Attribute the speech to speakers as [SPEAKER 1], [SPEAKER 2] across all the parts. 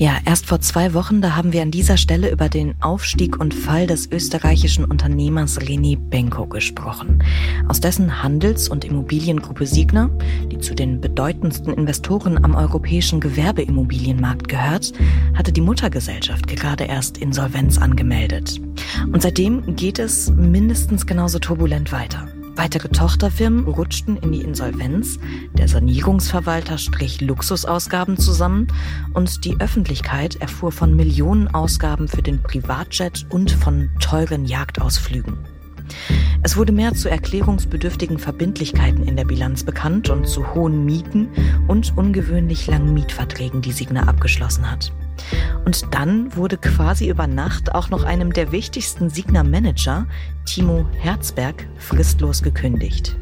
[SPEAKER 1] Ja, erst vor zwei Wochen, da haben wir an dieser Stelle über den Aufstieg und Fall des österreichischen Unternehmers René Benko gesprochen. Aus dessen Handels- und Immobiliengruppe Signa, die zu den bedeutendsten Investoren am europäischen Gewerbeimmobilienmarkt gehört, hatte die Muttergesellschaft gerade erst Insolvenz angemeldet. Und seitdem geht es mindestens genauso turbulent weiter. Weitere Tochterfirmen rutschten in die Insolvenz, der Sanierungsverwalter strich Luxusausgaben zusammen und die Öffentlichkeit erfuhr von Millionenausgaben für den Privatjet und von teuren Jagdausflügen. Es wurde mehr zu erklärungsbedürftigen Verbindlichkeiten in der Bilanz bekannt und zu hohen Mieten und ungewöhnlich langen Mietverträgen, die Signa abgeschlossen hat. Und dann wurde quasi über Nacht auch noch einem der wichtigsten Signa-Manager, Timo Herzberg, fristlos gekündigt.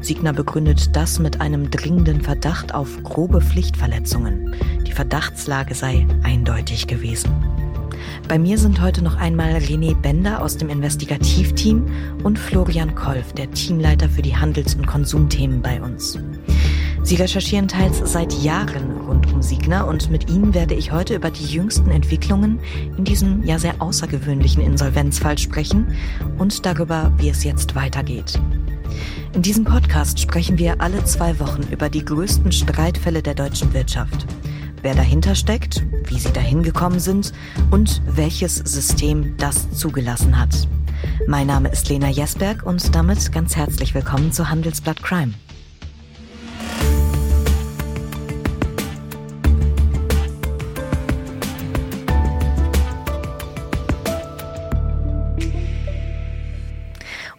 [SPEAKER 1] Signa begründet das mit einem dringenden Verdacht auf grobe Pflichtverletzungen. Die Verdachtslage sei eindeutig gewesen. Bei mir sind heute noch einmal René Bender aus dem Investigativteam und Florian Kolf, der Teamleiter für die Handels- und Konsumthemen bei uns. Sie recherchieren teils seit Jahren rund um Signa und mit Ihnen werde ich heute über die jüngsten Entwicklungen in diesem ja sehr außergewöhnlichen Insolvenzfall sprechen und darüber, wie es jetzt weitergeht. In diesem Podcast sprechen wir alle zwei Wochen über die größten Streitfälle der deutschen Wirtschaft. Wer dahinter steckt, wie sie dahin gekommen sind und welches System das zugelassen hat. Mein Name ist Lena Jesberg und damit ganz herzlich willkommen zu Handelsblatt Crime.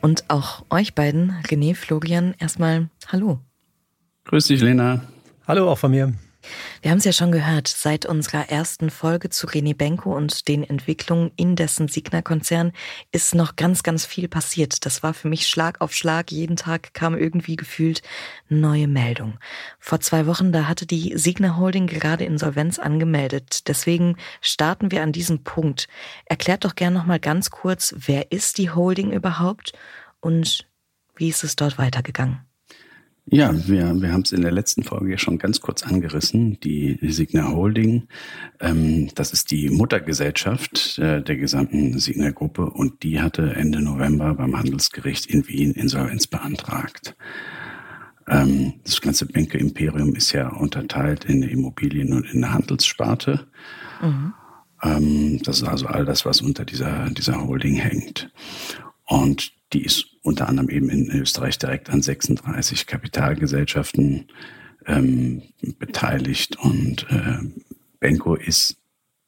[SPEAKER 1] Und auch euch beiden, René, Florian, erstmal Hallo.
[SPEAKER 2] Grüß dich, Lena.
[SPEAKER 3] Hallo auch von mir.
[SPEAKER 1] Wir haben es ja schon gehört, seit unserer ersten Folge zu René Benko und den Entwicklungen in dessen Signa-Konzern ist noch ganz, ganz viel passiert. Das war für mich Schlag auf Schlag. Jeden Tag kam irgendwie gefühlt neue Meldung. Vor zwei Wochen, da hatte die Signa Holding gerade Insolvenz angemeldet. Deswegen starten wir an diesem Punkt. Erklärt doch gern noch mal ganz kurz, wer ist die Holding überhaupt und wie ist es dort weitergegangen?
[SPEAKER 2] Ja, wir, wir haben es in der letzten Folge ja schon ganz kurz angerissen. Die Signa Holding, ähm, das ist die Muttergesellschaft äh, der gesamten Signa Gruppe und die hatte Ende November beim Handelsgericht in Wien Insolvenz beantragt. Ähm, das ganze Bänke Imperium ist ja unterteilt in Immobilien- und in der Handelssparte. Mhm. Ähm, das ist also all das, was unter dieser, dieser Holding hängt. Und die ist unter anderem eben in Österreich direkt an 36 Kapitalgesellschaften ähm, beteiligt und äh, Benko ist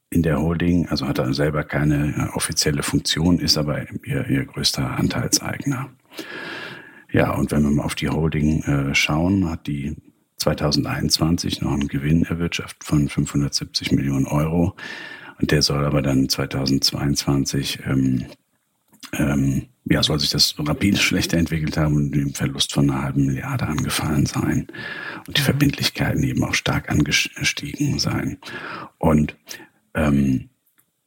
[SPEAKER 2] in der Holding, also hat er selber keine äh, offizielle Funktion, ist aber ihr, ihr größter Anteilseigner. Ja, und wenn wir mal auf die Holding äh, schauen, hat die 2021 noch einen Gewinn erwirtschaftet von 570 Millionen Euro. Und der soll aber dann 2022 ähm, ähm, ja, soll sich das rapide schlechter entwickelt haben und dem Verlust von einer halben Milliarde angefallen sein und die mhm. Verbindlichkeiten eben auch stark angestiegen sein. Und ähm,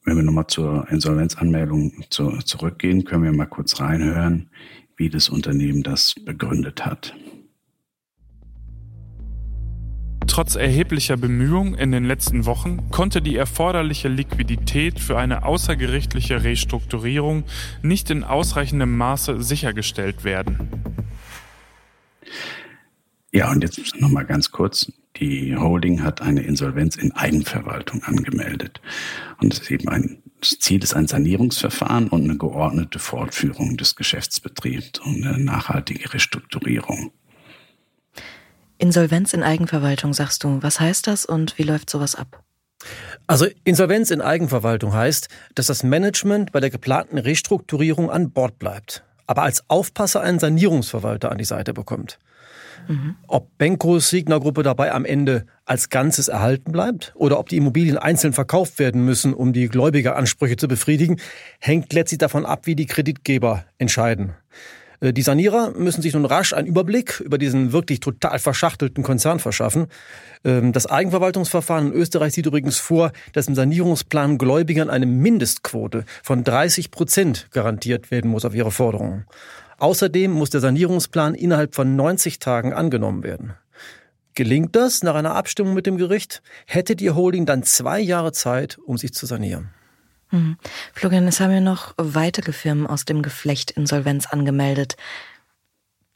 [SPEAKER 2] wenn wir nochmal zur Insolvenzanmeldung zu, zurückgehen, können wir mal kurz reinhören, wie das Unternehmen das begründet hat.
[SPEAKER 4] Trotz erheblicher Bemühungen in den letzten Wochen konnte die erforderliche Liquidität für eine außergerichtliche Restrukturierung nicht in ausreichendem Maße sichergestellt werden.
[SPEAKER 2] Ja, und jetzt nochmal ganz kurz. Die Holding hat eine Insolvenz in Eigenverwaltung angemeldet. Und das ist eben ein das Ziel ist ein Sanierungsverfahren und eine geordnete Fortführung des Geschäftsbetriebs und eine nachhaltige Restrukturierung.
[SPEAKER 1] Insolvenz in Eigenverwaltung, sagst du. Was heißt das und wie läuft sowas ab?
[SPEAKER 3] Also Insolvenz in Eigenverwaltung heißt, dass das Management bei der geplanten Restrukturierung an Bord bleibt, aber als Aufpasser einen Sanierungsverwalter an die Seite bekommt. Mhm. Ob Benkos Signa-Gruppe dabei am Ende als Ganzes erhalten bleibt oder ob die Immobilien einzeln verkauft werden müssen, um die Gläubigeransprüche zu befriedigen, hängt letztlich davon ab, wie die Kreditgeber entscheiden. Äh, die Sanierer müssen sich nun rasch einen Überblick über diesen wirklich total verschachtelten Konzern verschaffen. Ähm, das Eigenverwaltungsverfahren in Österreich sieht übrigens vor, dass im Sanierungsplan Gläubigern eine Mindestquote von 30 Prozent garantiert werden muss auf ihre Forderungen. Außerdem muss der Sanierungsplan innerhalb von 90 Tagen angenommen werden. Gelingt das nach einer Abstimmung mit dem Gericht, hätte die Holding dann zwei Jahre Zeit, um sich zu sanieren.
[SPEAKER 1] Hm. Florian, es haben ja noch weitere Firmen aus dem Geflecht Insolvenz angemeldet.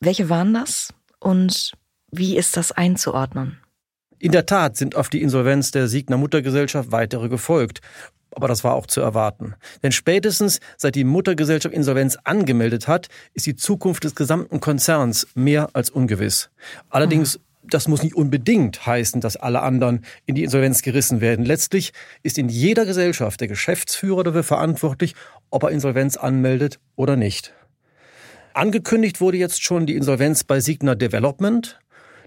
[SPEAKER 1] Welche waren das und wie ist das einzuordnen?
[SPEAKER 3] In der Tat sind auf die Insolvenz der Siegner Muttergesellschaft weitere gefolgt. Aber das war auch zu erwarten. Denn spätestens seit die Muttergesellschaft Insolvenz angemeldet hat, ist die Zukunft des gesamten Konzerns mehr als ungewiss. Allerdings mhm das muss nicht unbedingt heißen, dass alle anderen in die Insolvenz gerissen werden. Letztlich ist in jeder Gesellschaft der Geschäftsführer dafür verantwortlich, ob er Insolvenz anmeldet oder nicht. Angekündigt wurde jetzt schon die Insolvenz bei Signa Development.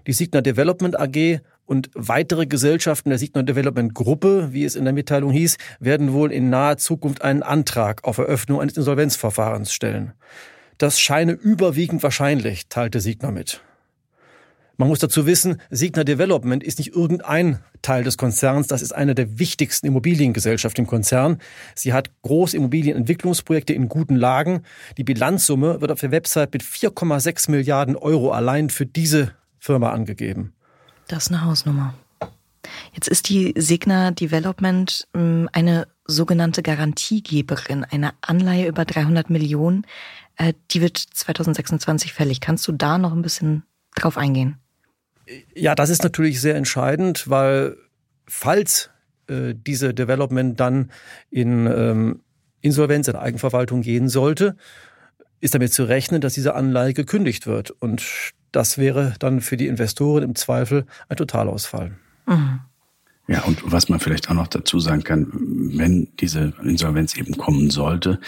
[SPEAKER 3] Die Signa Development AG und weitere Gesellschaften der Signa Development Gruppe, wie es in der Mitteilung hieß, werden wohl in naher Zukunft einen Antrag auf Eröffnung eines Insolvenzverfahrens stellen. Das scheine überwiegend wahrscheinlich, teilte Signa mit. Man muss dazu wissen, Signa Development ist nicht irgendein Teil des Konzerns, das ist eine der wichtigsten Immobiliengesellschaften im Konzern. Sie hat große Immobilienentwicklungsprojekte in guten Lagen. Die Bilanzsumme wird auf der Website mit 4,6 Milliarden Euro allein für diese Firma angegeben.
[SPEAKER 1] Das ist eine Hausnummer. Jetzt ist die Signa Development ähm, eine sogenannte Garantiegeberin, eine Anleihe über 300 Millionen. Äh, die wird 2026 fällig. Kannst du da noch ein bisschen drauf eingehen?
[SPEAKER 3] Ja, das ist natürlich sehr entscheidend, weil falls äh, diese Development dann in ähm, Insolvenz, in Eigenverwaltung gehen sollte, ist damit zu rechnen, dass diese Anleihe gekündigt wird. Und das wäre dann für die Investoren im Zweifel ein Totalausfall. Mhm.
[SPEAKER 2] Ja, und was man vielleicht auch noch dazu sagen kann, wenn diese Insolvenz eben kommen sollte,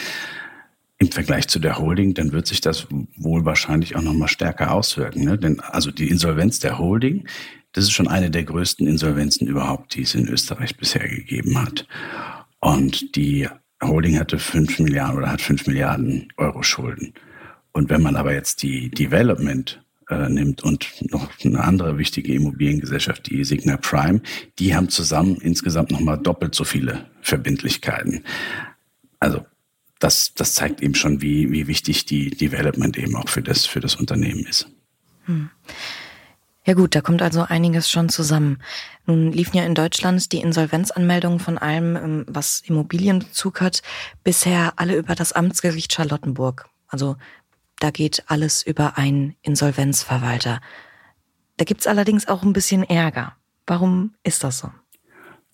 [SPEAKER 2] im Vergleich zu der Holding, dann wird sich das wohl wahrscheinlich auch noch mal stärker auswirken. Ne? Denn also die Insolvenz der Holding, das ist schon eine der größten Insolvenzen überhaupt, die es in Österreich bisher gegeben hat. Und die Holding hatte fünf Milliarden oder hat fünf Milliarden Euro Schulden. Und wenn man aber jetzt die Development äh, nimmt und noch eine andere wichtige Immobiliengesellschaft, die Signa Prime, die haben zusammen insgesamt noch mal doppelt so viele Verbindlichkeiten. Also das, das zeigt eben schon, wie, wie wichtig die Development eben auch für das, für das Unternehmen ist. Hm.
[SPEAKER 1] Ja gut, da kommt also einiges schon zusammen. Nun liefen ja in Deutschland die Insolvenzanmeldungen von allem, ähm, was Immobilienbezug hat, bisher alle über das Amtsgericht Charlottenburg. Also da geht alles über einen Insolvenzverwalter. Da gibt's allerdings auch ein bisschen Ärger. Warum ist das so?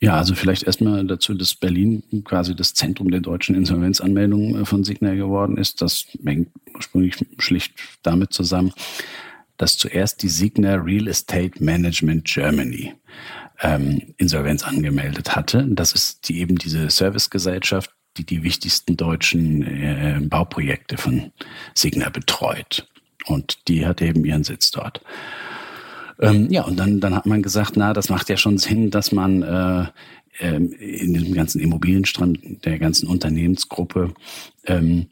[SPEAKER 2] Ja, also vielleicht erstmal dazu, dass Berlin quasi das Zentrum der deutschen Insolvenzanmeldungen äh, von Signer geworden ist. Das hängt ursprünglich schlicht damit zusammen, dass zuerst die Signer Real Estate Management Germany ähm, Insolvenz angemeldet hatte. Das ist die eben diese Servicegesellschaft, die die wichtigsten deutschen äh, Bauprojekte von Signer betreut. Und die hat eben ihren Sitz dort. Ähm, ja, und dann, dann hat man gesagt, na, das macht ja schon Sinn, dass man äh, ähm, in dem ganzen Immobilienstrand der ganzen Unternehmensgruppe ähm,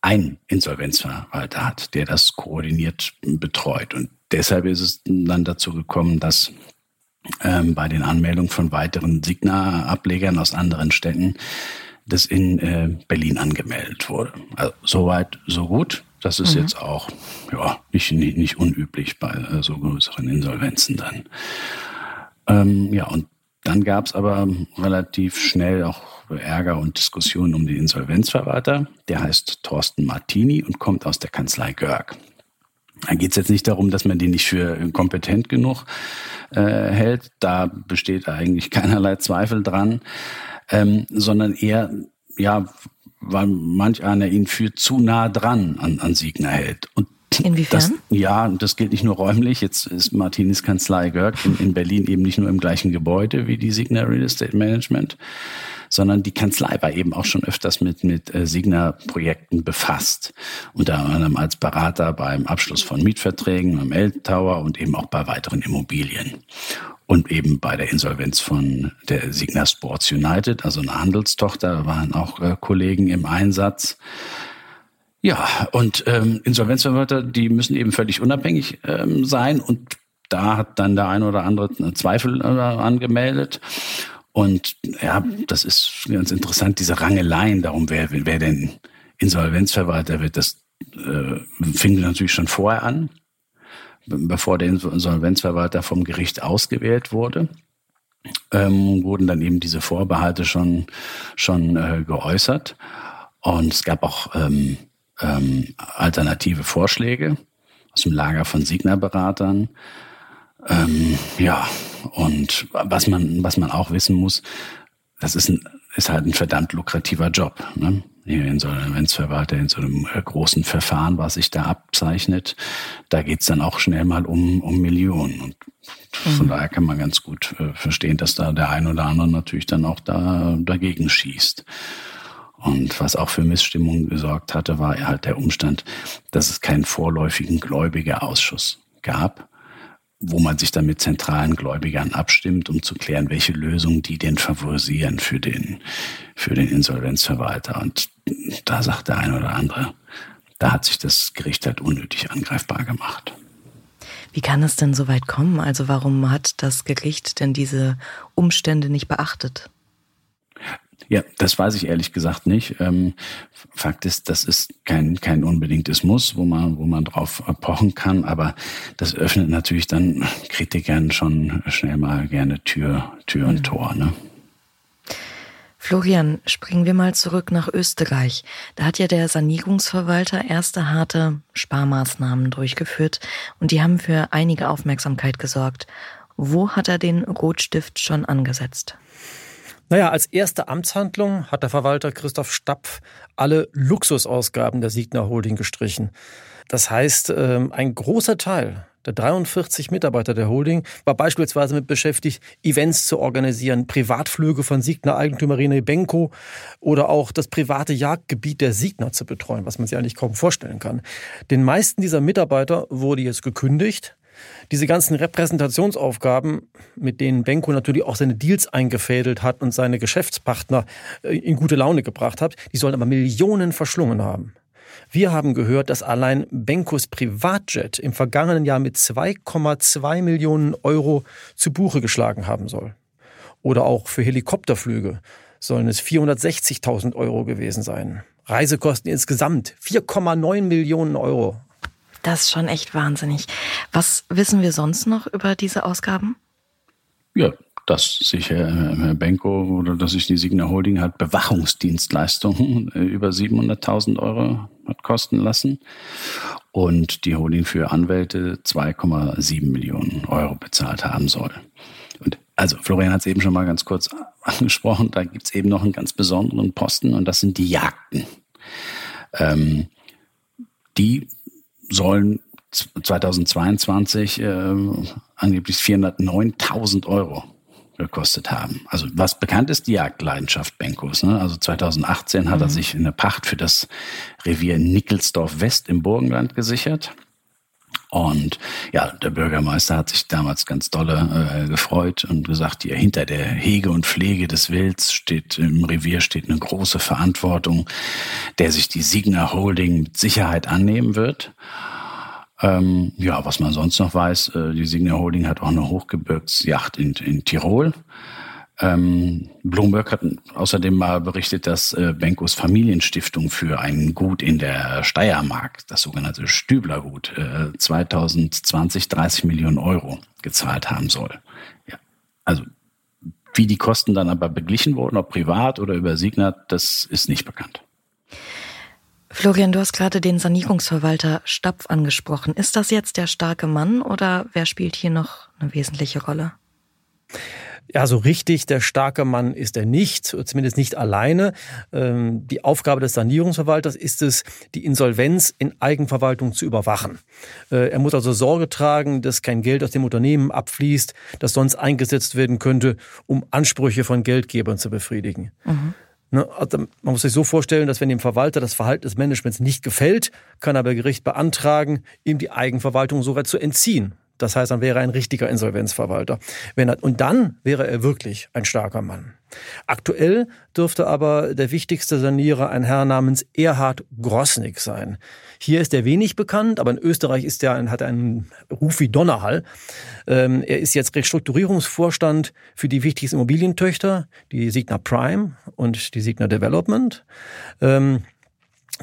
[SPEAKER 2] einen Insolvenzverwalter hat, der das koordiniert betreut. Und deshalb ist es dann dazu gekommen, dass ähm, bei den Anmeldungen von weiteren Signa-Ablegern aus anderen Städten das in äh, Berlin angemeldet wurde. Also soweit, so gut. Das ist mhm. jetzt auch ja, nicht, nicht, nicht unüblich bei äh, so größeren Insolvenzen dann. Ähm, ja, und dann gab es aber relativ schnell auch Ärger und Diskussionen um den Insolvenzverwalter. Der heißt Thorsten Martini und kommt aus der Kanzlei Görg. Da geht es jetzt nicht darum, dass man den nicht für kompetent genug äh, hält. Da besteht eigentlich keinerlei Zweifel dran, ähm, sondern eher, ja, weil manch einer ihn für zu nah dran an, an Siegner hält.
[SPEAKER 1] Und Inwiefern?
[SPEAKER 2] Das, ja, das gilt nicht nur räumlich. Jetzt ist Martinis Kanzlei Görg in, in Berlin eben nicht nur im gleichen Gebäude wie die Signer Real Estate Management, sondern die Kanzlei war eben auch schon öfters mit, mit äh, Signer-Projekten befasst. Unter anderem als Berater beim Abschluss von Mietverträgen am L-Tower und eben auch bei weiteren Immobilien und eben bei der Insolvenz von der Signa Sports United, also eine Handelstochter, waren auch äh, Kollegen im Einsatz. Ja, und ähm, Insolvenzverwalter, die müssen eben völlig unabhängig ähm, sein und da hat dann der eine oder andere Zweifel äh, angemeldet. Und ja, das ist ganz interessant, diese Rangeleien darum, wer, wer denn Insolvenzverwalter wird, das äh, fing natürlich schon vorher an bevor der Insolvenzverwalter vom Gericht ausgewählt wurde, ähm, wurden dann eben diese Vorbehalte schon, schon äh, geäußert. Und es gab auch ähm, ähm, alternative Vorschläge aus dem Lager von Signa-Beratern. Ähm, ja, und was man, was man auch wissen muss, das ist, ein, ist halt ein verdammt lukrativer Job. Ne? In so einem Insolvenzverwalter, in so einem äh, großen Verfahren, was sich da abzeichnet, da geht's dann auch schnell mal um, um Millionen. Und von mhm. daher kann man ganz gut äh, verstehen, dass da der ein oder andere natürlich dann auch da dagegen schießt. Und was auch für Missstimmung gesorgt hatte, war halt der Umstand, dass es keinen vorläufigen Gläubigerausschuss gab, wo man sich dann mit zentralen Gläubigern abstimmt, um zu klären, welche Lösungen die denn favorisieren für den, für den Insolvenzverwalter. Und da sagt der eine oder andere, da hat sich das Gericht halt unnötig angreifbar gemacht.
[SPEAKER 1] Wie kann es denn so weit kommen? Also warum hat das Gericht denn diese Umstände nicht beachtet?
[SPEAKER 2] Ja, das weiß ich ehrlich gesagt nicht. Ähm, Fakt ist, das ist kein, kein unbedingtes Muss, wo man, wo man drauf pochen kann, aber das öffnet natürlich dann Kritikern schon schnell mal gerne Tür, Tür und. Tor, ne?
[SPEAKER 1] Florian, springen wir mal zurück nach Österreich. Da hat ja der Sanierungsverwalter erste harte Sparmaßnahmen durchgeführt und die haben für einige Aufmerksamkeit gesorgt. Wo hat er den Rotstift schon angesetzt?
[SPEAKER 3] Naja, als erste Amtshandlung hat der Verwalter Christoph Stapf alle Luxusausgaben der Signa Holding gestrichen. Das heißt, ähm, ein großer Teil der 43 Mitarbeiter der Holding war beispielsweise mit beschäftigt, Events zu organisieren, Privatflüge von Signa Eigentümer Rene Benko oder auch das private Jagdgebiet der Signa zu betreuen, was man sich eigentlich kaum vorstellen kann. Den meisten dieser Mitarbeiter wurde jetzt gekündigt. Diese ganzen Repräsentationsaufgaben, mit denen Benko natürlich auch seine Deals eingefädelt hat und seine Geschäftspartner äh, in gute Laune gebracht hat, die sollen aber Millionen verschlungen haben. Wir haben gehört, dass allein Benkos Privatjet im vergangenen Jahr mit 2,2 Millionen Euro zu Buche geschlagen haben soll. Oder auch für Helikopterflüge sollen es 460.000 Euro gewesen sein. Reisekosten insgesamt 4,9 Millionen Euro.
[SPEAKER 1] Das ist schon echt wahnsinnig. Was wissen wir sonst noch über diese Ausgaben?
[SPEAKER 2] Ja, dass sich Herr, Herr Benko oder dass sich die Signa Holding hat Bewachungsdienstleistungen äh, über 700.000 Euro hat kosten lassen und die Holding für Anwälte 2,7 Millionen Euro bezahlt haben soll. Und also Florian hat es eben schon mal ganz kurz angesprochen, da gibt es eben noch einen ganz besonderen Posten und das sind die Jagden. Ähm, die sollen 2022 äh, angeblich 409.000 Euro gekostet haben. Also was bekannt ist, die Jagdleidenschaft Benkos. Ne? Also 2018 hat mhm. er sich eine Pacht für das Revier Nickelsdorf West im Burgenland gesichert. Und ja, der Bürgermeister hat sich damals ganz dolle äh, gefreut und gesagt, hier hinter der Hege und Pflege des Wilds steht, im Revier steht eine große Verantwortung, der sich die Signer Holding mit Sicherheit annehmen wird. Ähm, ja, was man sonst noch weiß, äh, die Signer Holding hat auch eine Hochgebirgsjacht in, in Tirol. Ähm, Bloomberg hat außerdem mal berichtet, dass äh, Benkos Familienstiftung für ein Gut in der Steiermark, das sogenannte Stüblergut, äh, 2020 30 Millionen Euro gezahlt haben soll. Ja, also wie die Kosten dann aber beglichen wurden, ob privat oder über Signat, das ist nicht bekannt.
[SPEAKER 1] Florian, du hast gerade den Sanierungsverwalter Stapf angesprochen. Ist das jetzt der starke Mann oder wer spielt hier noch eine wesentliche Rolle?
[SPEAKER 3] Ja, so richtig der starke Mann ist er nicht, zumindest nicht alleine. Ähm, die Aufgabe des Sanierungsverwalters ist es, die Insolvenz in Eigenverwaltung zu überwachen. Äh, er muss also Sorge tragen, dass kein Geld aus dem Unternehmen abfließt, das sonst eingesetzt werden könnte, um Ansprüche von Geldgebern zu befriedigen. Mhm. Ne, also man muss sich so vorstellen, dass wenn dem Verwalter das Verhalten des Managements nicht gefällt, kann er bei Gericht beantragen, ihm die Eigenverwaltung sogar zu entziehen. Das heißt, dann wäre er ein richtiger Insolvenzverwalter. Er, und dann wäre er wirklich ein starker Mann. Aktuell dürfte aber der wichtigste Sanierer ein Herr namens Erhard Grossnick sein. Hier ist er wenig bekannt, aber in Österreich ist er, hat er einen Ruf wie Donnerhall. Ähm, er ist jetzt Restrukturierungsvorstand für die wichtigsten Immobilientöchter, die Signa Prime und die Signa Development. Ähm,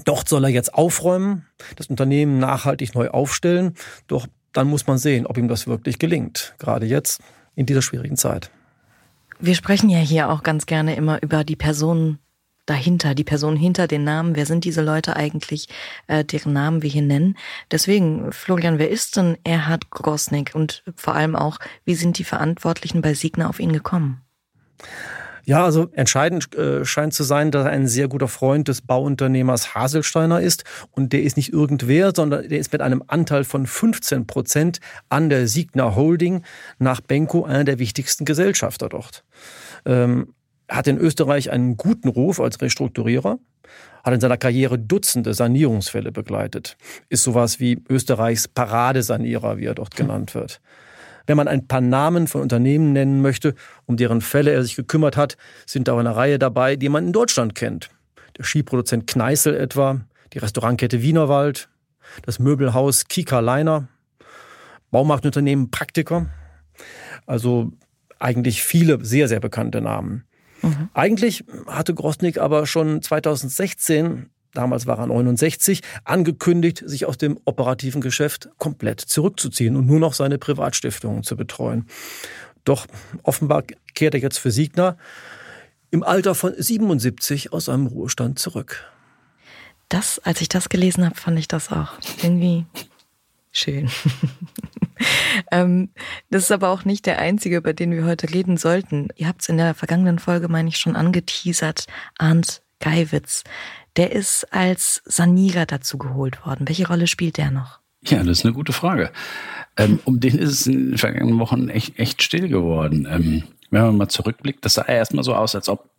[SPEAKER 3] Dort soll er jetzt aufräumen, das Unternehmen nachhaltig neu aufstellen. Doch dann muss man sehen, ob ihm das wirklich gelingt. Gerade jetzt in dieser schwierigen Zeit.
[SPEAKER 1] Wir sprechen ja hier auch ganz gerne immer über die Personen dahinter, die Person hinter den Namen. Wer sind diese Leute eigentlich, äh, deren Namen wir hier nennen? Deswegen, Florian, wer ist denn Erhard Grosnick und vor allem auch, wie sind die Verantwortlichen bei Signa auf ihn gekommen?
[SPEAKER 3] Ja, also entscheidend äh, scheint zu sein, dass er ein sehr guter Freund des Bauunternehmers Haselsteiner ist. Und der ist nicht irgendwer, sondern der ist mit einem Anteil von 15 Prozent an der Signa Holding nach Benko einer der wichtigsten Gesellschafter dort. Ähm, hat in Österreich einen guten Ruf als Restrukturierer, hat in seiner Karriere Dutzende Sanierungsfälle begleitet, ist sowas wie Österreichs Paradesanierer, wie er dort genannt wird. Wenn man ein paar Namen von Unternehmen nennen möchte, um deren Fälle er sich gekümmert hat, sind auch eine Reihe dabei, die man in Deutschland kennt. Der Skiproduzent Kneißl etwa, die Restaurantkette Wienerwald, das Möbelhaus Kika Leiner, Baumarktunternehmen Praktiker. Also eigentlich viele sehr, sehr bekannte Namen. Mhm. Eigentlich hatte Grosnick aber schon 2016 damals war er 69, angekündigt, sich aus dem operativen Geschäft komplett zurückzuziehen und nur noch seine Privatstiftungen zu betreuen. Doch offenbar kehrt er jetzt für Siegner im Alter von 77 aus seinem Ruhestand zurück.
[SPEAKER 1] Das, als ich das gelesen habe, fand ich das auch irgendwie schön. ähm, das ist aber auch nicht der einzige, über den wir heute reden sollten. Ihr habt es in der vergangenen Folge, meine ich, schon angeteasert. Arndt Geiwitz. Der ist als Sanierer dazu geholt worden. Welche Rolle spielt der noch?
[SPEAKER 2] Ja, das ist eine gute Frage. Ähm, um den ist es in den vergangenen Wochen echt, echt still geworden. Ähm, wenn man mal zurückblickt, das sah erstmal so aus, als ob,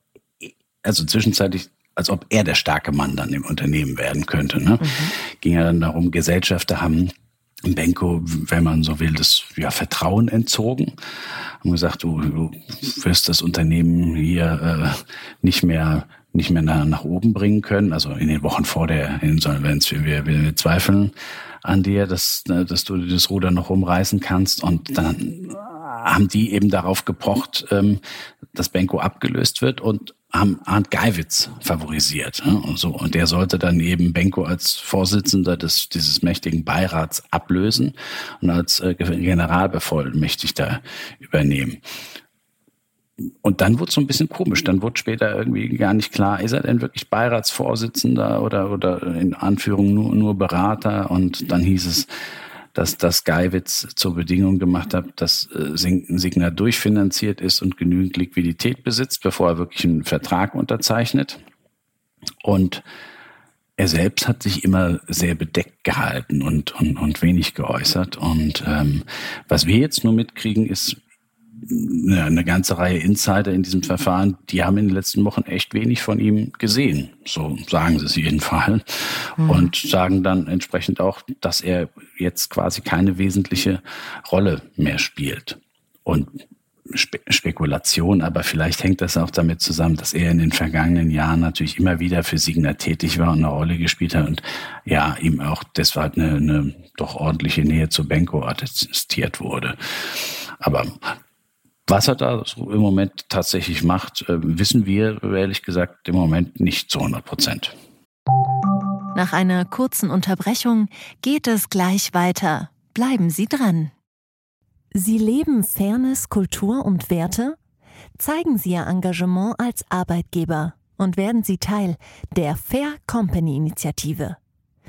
[SPEAKER 2] also zwischenzeitlich, als ob er der starke Mann dann im Unternehmen werden könnte. Ne? Mhm. Ging ja dann darum, Gesellschafter haben Benko, wenn man so will, das ja, Vertrauen entzogen. Haben gesagt, du, du wirst das Unternehmen hier äh, nicht mehr nicht mehr nach, nach oben bringen können. Also in den Wochen vor der Insolvenz. Wir, wir, zweifeln an dir, dass, dass du das Ruder noch umreißen kannst. Und dann haben die eben darauf gepocht, ähm, dass Benko abgelöst wird und haben Arndt Geiwitz favorisiert. Und, so. und der sollte dann eben Benko als Vorsitzender des, dieses mächtigen Beirats ablösen und als äh, Generalbevollmächtigter übernehmen und dann wurde es so ein bisschen komisch. Dann wurde später irgendwie gar nicht klar, ist er denn wirklich Beiratsvorsitzender oder, oder in Anführung nur, nur Berater? Und dann hieß es, dass das Geiwitz zur Bedingung gemacht hat, dass äh, Signer durchfinanziert ist und genügend Liquidität besitzt, bevor er wirklich einen Vertrag unterzeichnet. Und er selbst hat sich immer sehr bedeckt gehalten und, und, und wenig geäußert. Und ähm, was wir jetzt nur mitkriegen, ist, eine ganze Reihe Insider in diesem Verfahren, die haben in den letzten Wochen echt wenig von ihm gesehen. So sagen sie es jedenfalls. Mhm. Und sagen dann entsprechend auch, dass er jetzt quasi keine wesentliche Rolle mehr spielt. Und Spe Spekulation, aber vielleicht hängt das auch damit zusammen, dass er in den vergangenen Jahren natürlich immer wieder für Signer tätig war und eine Rolle gespielt hat und ja, ihm auch deshalb eine, eine doch ordentliche Nähe zu Benko attestiert wurde. Aber was er da im Moment tatsächlich macht, äh, wissen wir ehrlich gesagt im Moment nicht zu 100 Prozent.
[SPEAKER 5] Nach einer kurzen Unterbrechung geht es gleich weiter. Bleiben Sie dran. Sie leben Fairness, Kultur und Werte? Zeigen Sie Ihr Engagement als Arbeitgeber und werden Sie Teil der Fair Company Initiative.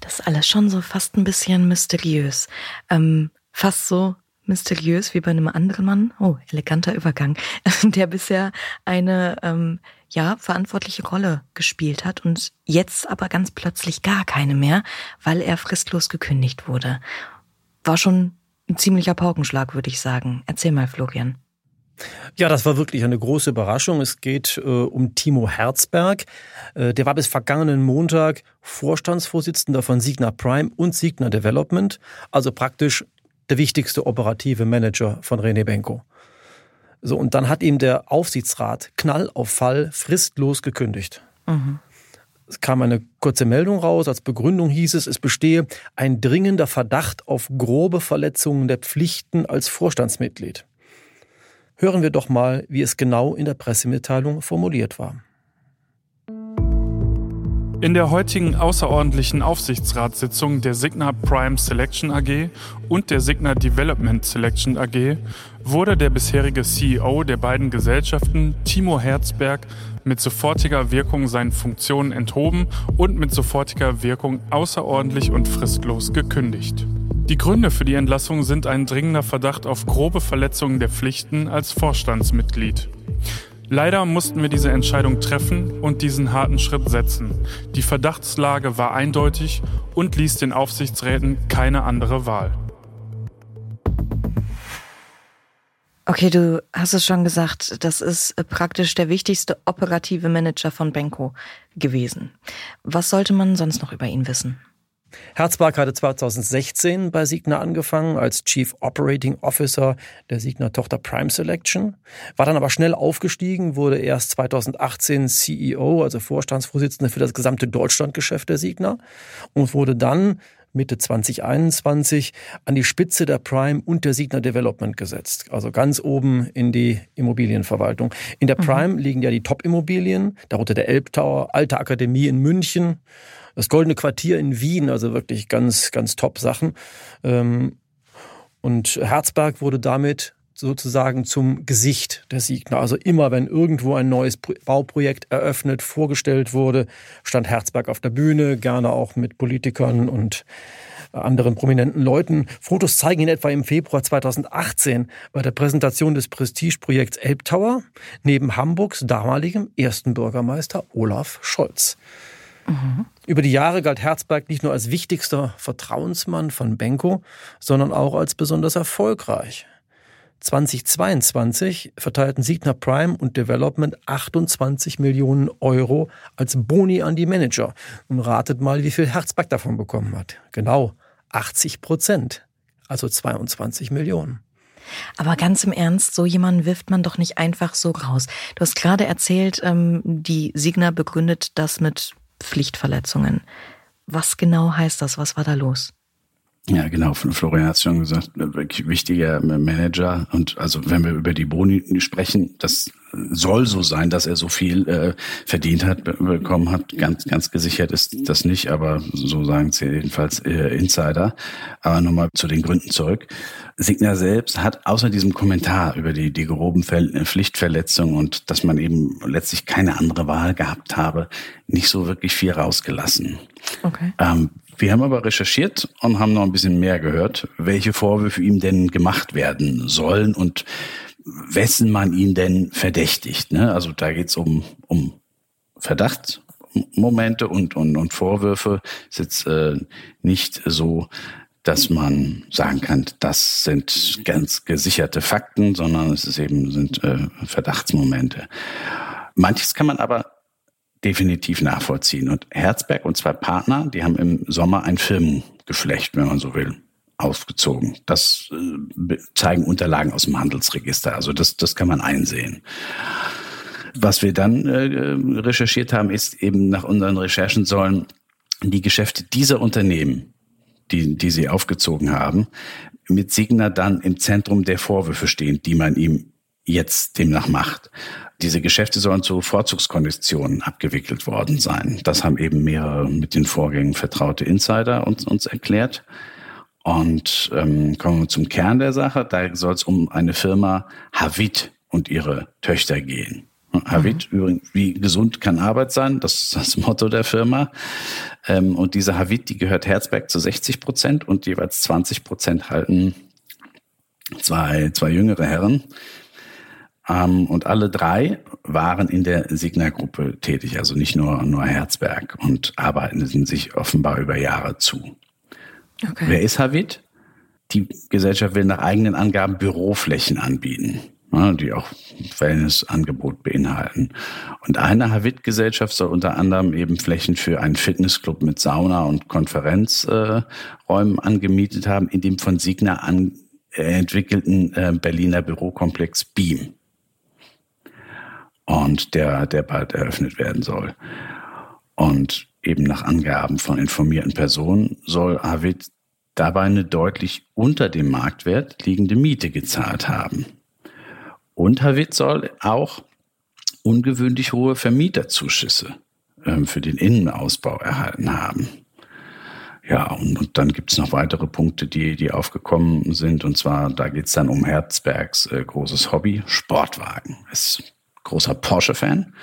[SPEAKER 1] Das ist alles schon so fast ein bisschen mysteriös. Ähm, fast so mysteriös wie bei einem anderen Mann. Oh, eleganter Übergang. Der bisher eine, ähm, ja, verantwortliche Rolle gespielt hat und jetzt aber ganz plötzlich gar keine mehr, weil er fristlos gekündigt wurde. War schon ein ziemlicher Paukenschlag, würde ich sagen. Erzähl mal, Florian.
[SPEAKER 3] Ja, das war wirklich eine große Überraschung. Es geht äh, um Timo Herzberg. Äh, der war bis vergangenen Montag Vorstandsvorsitzender von Signa Prime und Signa Development, also praktisch der wichtigste operative Manager von René Benko. So, und dann hat ihm der Aufsichtsrat Knall auf Fall fristlos gekündigt. Mhm. Es kam eine kurze Meldung raus. Als Begründung hieß es, es bestehe ein dringender Verdacht auf grobe Verletzungen der Pflichten als Vorstandsmitglied. Hören wir doch mal, wie es genau in der Pressemitteilung formuliert war.
[SPEAKER 4] In der heutigen außerordentlichen Aufsichtsratssitzung der Signa Prime Selection AG und der Signa Development Selection AG wurde der bisherige CEO der beiden Gesellschaften, Timo Herzberg, mit sofortiger Wirkung seinen Funktionen enthoben und mit sofortiger Wirkung außerordentlich und fristlos gekündigt. Die Gründe für die Entlassung sind ein dringender Verdacht auf grobe Verletzungen der Pflichten als Vorstandsmitglied. Leider mussten wir diese Entscheidung treffen und diesen harten Schritt setzen. Die Verdachtslage war eindeutig und ließ den Aufsichtsräten keine andere Wahl.
[SPEAKER 1] Okay, du hast es schon gesagt, das ist praktisch der wichtigste operative Manager von Benko gewesen. Was sollte man sonst noch über ihn wissen?
[SPEAKER 3] Herzberg hatte 2016 bei Signa angefangen als Chief Operating Officer der Signa-Tochter Prime Selection, war dann aber schnell aufgestiegen, wurde erst 2018 CEO, also Vorstandsvorsitzender für das gesamte Deutschlandgeschäft der Signa und wurde dann Mitte 2021 an die Spitze der Prime und der Signa Development gesetzt. Also ganz oben in die Immobilienverwaltung. In der mhm. Prime mhm. liegen ja die Top-Immobilien, darunter der Elbtower, Alte Akademie in München das Goldene Quartier in Wien, also wirklich ganz, ganz top Sachen. Ähm, und Herzberg wurde damit sozusagen zum Gesicht der Siegner. Also immer, wenn irgendwo ein neues Bauprojekt eröffnet, vorgestellt wurde, stand Herzberg auf der Bühne, gerne auch mit Politikern und anderen prominenten Leuten. Fotos zeigen ihn etwa im Februar 2018 bei der Präsentation des Prestigeprojekts Elbtower neben Hamburgs damaligem ersten Bürgermeister Olaf Scholz. Mhm. Über die Jahre galt Herzberg nicht nur als wichtigster Vertrauensmann von Benko, sondern auch als besonders erfolgreich. 2022 verteilten Signa Prime und Development 28 Millionen Euro als Boni an die Manager. Und ratet mal, wie viel Herzberg davon bekommen hat. Genau 80 Prozent, also 22 Millionen.
[SPEAKER 1] Aber ganz im Ernst, so jemanden wirft man doch nicht einfach so raus. Du hast gerade erzählt, ähm, die Signa begründet das mit Pflichtverletzungen. Was genau heißt das? Was war da los?
[SPEAKER 2] Ja, genau. Florian hat es schon gesagt, wirklich wichtiger Manager. Und also wenn wir über die Boni sprechen, das soll so sein, dass er so viel äh, verdient hat, bekommen hat. Ganz, ganz gesichert ist das nicht, aber so sagen es jedenfalls äh, Insider. Aber nochmal zu den Gründen zurück. Signer selbst hat außer diesem Kommentar über die, die groben äh, Pflichtverletzungen und dass man eben letztlich keine andere Wahl gehabt habe, nicht so wirklich viel rausgelassen. Okay. Ähm, wir haben aber recherchiert und haben noch ein bisschen mehr gehört, welche Vorwürfe ihm denn gemacht werden sollen und wessen man ihn denn verdächtigt. Ne? Also da geht's um, um Verdachtsmomente und, und, und Vorwürfe. Es ist jetzt äh, nicht so, dass man sagen kann, das sind ganz gesicherte Fakten, sondern es ist eben sind äh, Verdachtsmomente. Manches kann man aber definitiv nachvollziehen. Und Herzberg und zwei Partner, die haben im Sommer ein Firmengeflecht, wenn man so will, aufgezogen. Das äh, zeigen Unterlagen aus dem Handelsregister. Also das, das kann man einsehen. Was wir dann äh, recherchiert haben, ist eben nach unseren Recherchen sollen die Geschäfte dieser Unternehmen, die, die sie aufgezogen haben, mit Signa dann im Zentrum der Vorwürfe stehen, die man ihm jetzt demnach macht. Diese Geschäfte sollen zu Vorzugskonditionen abgewickelt worden sein. Das haben eben mehrere mit den Vorgängen vertraute Insider uns, uns erklärt. Und ähm, kommen wir zum Kern der Sache. Da soll es um eine Firma Havit und ihre Töchter gehen. Havit, mhm. übrigens, wie gesund kann Arbeit sein? Das ist das Motto der Firma. Ähm, und diese Havit, die gehört Herzberg zu 60 Prozent und jeweils 20 Prozent halten zwei, zwei jüngere Herren. Ähm, und alle drei waren in der Signa-Gruppe tätig, also nicht nur, nur Herzberg und arbeiten sich offenbar über Jahre zu. Okay. Wer ist Havit? Die Gesellschaft will nach eigenen Angaben Büroflächen anbieten. die auch Wellnessangebot beinhalten. Und eine Havit-Gesellschaft soll unter anderem eben Flächen für einen Fitnessclub mit Sauna und Konferenzräumen angemietet haben, in dem von Signa an entwickelten äh, Berliner Bürokomplex Beam. Und der, der bald eröffnet werden soll. Und eben nach Angaben von informierten Personen soll Havit dabei eine deutlich unter dem Marktwert liegende Miete gezahlt haben. Und Havit soll auch ungewöhnlich hohe Vermieterzuschüsse äh, für den Innenausbau erhalten haben. Ja, und, und dann gibt's noch weitere Punkte, die, die aufgekommen sind. Und zwar, da geht's dann um Herzbergs äh, großes Hobby, Sportwagen. Ist großer Porsche-Fan.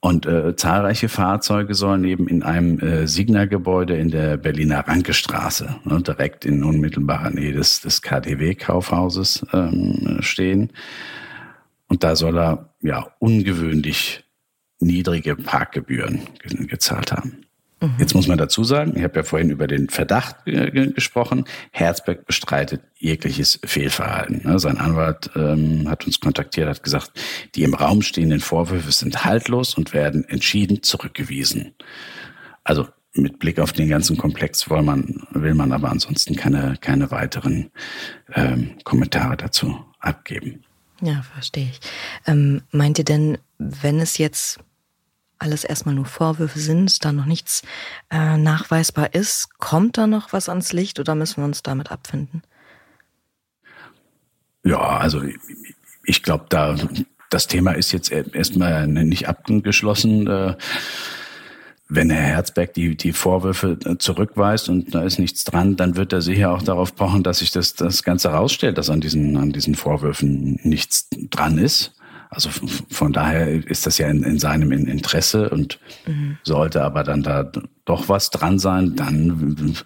[SPEAKER 2] Und äh, zahlreiche Fahrzeuge sollen eben in einem äh, Signa-Gebäude in der Berliner Rankestraße, ne, direkt in unmittelbarer Nähe des, des KDW-Kaufhauses ähm, stehen. Und da soll er ja ungewöhnlich niedrige Parkgebühren ge gezahlt haben. Mhm. Jetzt muss man dazu sagen, ich habe ja vorhin über den Verdacht äh, gesprochen. Herzberg bestreitet jegliches Fehlverhalten. Ne? Sein Anwalt ähm, hat uns kontaktiert, hat gesagt, die im Raum stehenden Vorwürfe sind haltlos und werden entschieden zurückgewiesen. Also mit Blick auf den ganzen Komplex will man, will man aber ansonsten keine, keine weiteren ähm, Kommentare dazu abgeben.
[SPEAKER 1] Ja, verstehe ich. Ähm, meint ihr denn, wenn es jetzt alles erstmal nur Vorwürfe sind, da noch nichts äh, nachweisbar ist, kommt da noch was ans Licht oder müssen wir uns damit abfinden?
[SPEAKER 2] Ja, also ich glaube, da das Thema ist jetzt erstmal nicht abgeschlossen. Äh, wenn Herr Herzberg die, die Vorwürfe äh, zurückweist und da ist nichts dran, dann wird er sicher auch darauf pochen, dass sich das, das Ganze rausstellt, dass an diesen, an diesen Vorwürfen nichts dran ist. Also von daher ist das ja in, in seinem Interesse und mhm. sollte aber dann da doch was dran sein, dann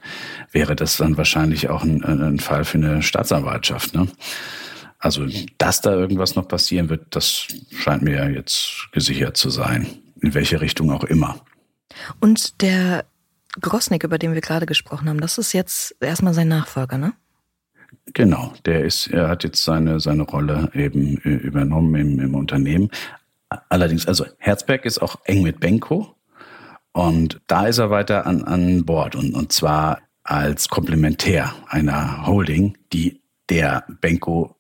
[SPEAKER 2] wäre das dann wahrscheinlich auch ein, ein Fall für eine Staatsanwaltschaft. Ne? Also, dass da irgendwas noch passieren wird, das scheint mir ja jetzt gesichert zu sein. In welche Richtung auch immer.
[SPEAKER 1] Und der Grosnik, über den wir gerade gesprochen haben, das ist jetzt erstmal sein Nachfolger, ne?
[SPEAKER 2] Genau, der ist, er hat jetzt seine, seine Rolle eben übernommen im, im Unternehmen. Allerdings, also Herzberg ist auch eng mit Benko und da ist er weiter an, an Bord und, und zwar als Komplementär einer Holding, die der Benko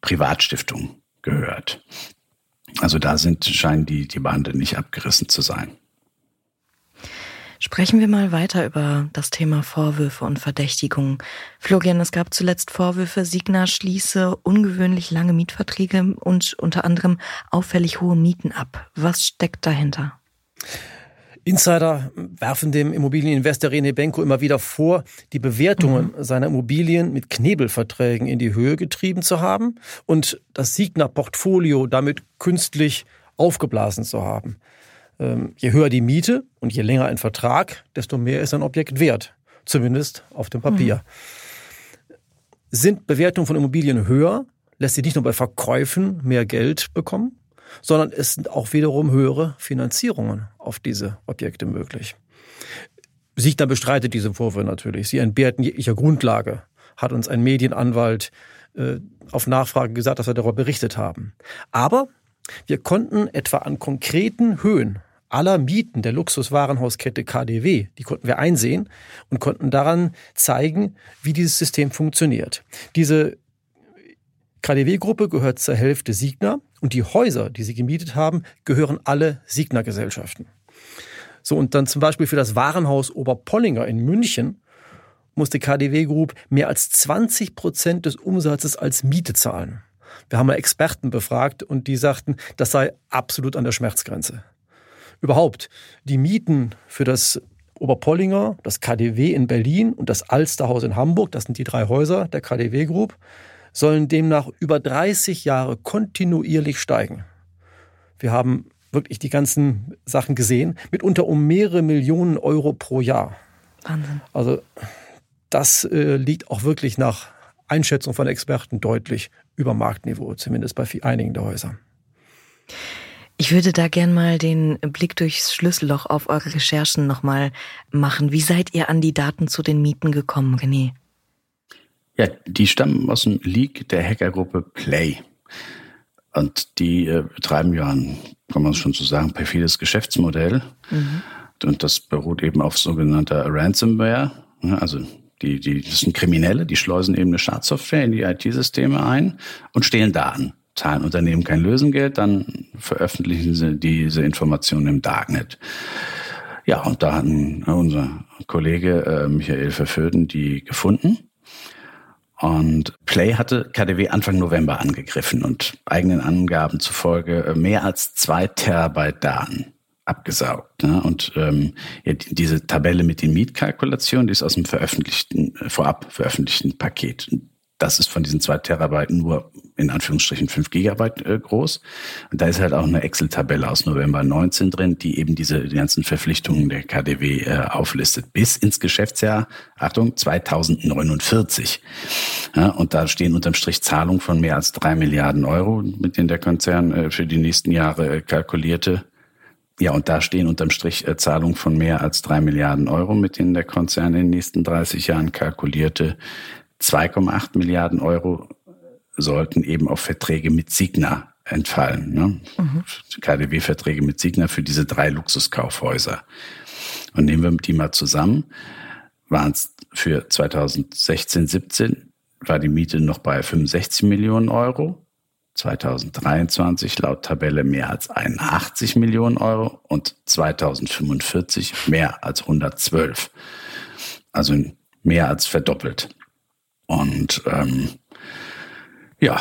[SPEAKER 2] Privatstiftung gehört. Also da sind, scheinen die, die Bande nicht abgerissen zu sein.
[SPEAKER 1] Sprechen wir mal weiter über das Thema Vorwürfe und Verdächtigungen. Florian, es gab zuletzt Vorwürfe, Signa schließe ungewöhnlich lange Mietverträge und unter anderem auffällig hohe Mieten ab. Was steckt dahinter?
[SPEAKER 3] Insider werfen dem Immobilieninvestor René Benko immer wieder vor, die Bewertungen mhm. seiner Immobilien mit Knebelverträgen in die Höhe getrieben zu haben und das Signa-Portfolio damit künstlich aufgeblasen zu haben. Ähm, je höher die Miete und je länger ein Vertrag, desto mehr ist ein Objekt wert. Zumindest auf dem Papier. Mhm. Sind Bewertungen von Immobilien höher, lässt sich nicht nur bei Verkäufen mehr Geld bekommen, sondern es sind auch wiederum höhere Finanzierungen auf diese Objekte möglich. Siegner bestreitet diese Vorwürfe natürlich. Sie entbehrten jeglicher Grundlage, hat uns ein Medienanwalt äh, auf Nachfrage gesagt, dass wir darüber berichtet haben. Aber wir konnten etwa an konkreten Höhen aller Mieten der Luxuswarenhauskette KDW, die konnten wir einsehen und konnten daran zeigen, wie dieses System funktioniert. Diese KDW-Gruppe gehört zur Hälfte Signa und die Häuser, die sie gemietet haben, gehören alle Signa-Gesellschaften. So, und dann zum Beispiel für das Warenhaus Oberpollinger in München musste KDW Group mehr als 20 Prozent des Umsatzes als Miete zahlen. Wir haben mal Experten befragt und die sagten, das sei absolut an der Schmerzgrenze überhaupt die Mieten für das Oberpollinger, das KDW in Berlin und das Alsterhaus in Hamburg, das sind die drei Häuser der KDW Group, sollen demnach über 30 Jahre kontinuierlich steigen. Wir haben wirklich die ganzen Sachen gesehen, mitunter um mehrere Millionen Euro pro Jahr. Wahnsinn. Also das äh, liegt auch wirklich nach Einschätzung von Experten deutlich über Marktniveau, zumindest bei einigen der Häuser.
[SPEAKER 1] Ich würde da gern mal den Blick durchs Schlüsselloch auf eure Recherchen nochmal machen. Wie seid ihr an die Daten zu den Mieten gekommen, René?
[SPEAKER 2] Ja, die stammen aus dem Leak der Hackergruppe Play. Und die äh, betreiben ja ein, kann man schon so sagen, perfides Geschäftsmodell. Mhm. Und das beruht eben auf sogenannter Ransomware. Also die, die, das sind Kriminelle, die schleusen eben eine Schadsoftware in die IT-Systeme ein und stehlen Daten. Zahlen Unternehmen kein Lösengeld, dann veröffentlichen sie diese Informationen im Darknet. Ja, und da hatten unser Kollege äh, Michael Verföden die gefunden. Und Play hatte KDW Anfang November angegriffen und eigenen Angaben zufolge äh, mehr als zwei Terabyte Daten abgesaugt. Ne? Und ähm, ja, diese Tabelle mit den Mietkalkulationen, die ist aus dem veröffentlichten, äh, vorab veröffentlichten Paket. Das ist von diesen zwei Terabyte nur in Anführungsstrichen fünf Gigabyte äh, groß. Und da ist halt auch eine Excel-Tabelle aus November 19 drin, die eben diese die ganzen Verpflichtungen der KDW äh, auflistet. Bis ins Geschäftsjahr, Achtung, 2049. Ja, und da stehen unterm Strich Zahlungen von mehr als drei Milliarden Euro, mit denen der Konzern äh, für die nächsten Jahre äh, kalkulierte. Ja, und da stehen unterm Strich äh, Zahlungen von mehr als drei Milliarden Euro, mit denen der Konzern in den nächsten 30 Jahren kalkulierte. 2,8 Milliarden Euro sollten eben auf Verträge mit Signa entfallen. Ne? Mhm. KDW-Verträge mit Signa für diese drei Luxuskaufhäuser. Und nehmen wir die mal zusammen, waren es für 2016, 17 war die Miete noch bei 65 Millionen Euro. 2023 laut Tabelle mehr als 81 Millionen Euro und 2045 mehr als 112. Also mehr als verdoppelt. Und ähm, ja,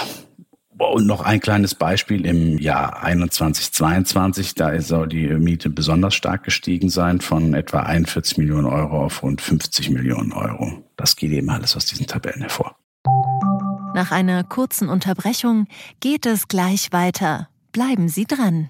[SPEAKER 2] und noch ein kleines Beispiel im Jahr 21, 22, da soll die Miete besonders stark gestiegen sein von etwa 41 Millionen Euro auf rund 50 Millionen Euro. Das geht eben alles aus diesen Tabellen hervor.
[SPEAKER 5] Nach einer kurzen Unterbrechung geht es gleich weiter. Bleiben Sie dran.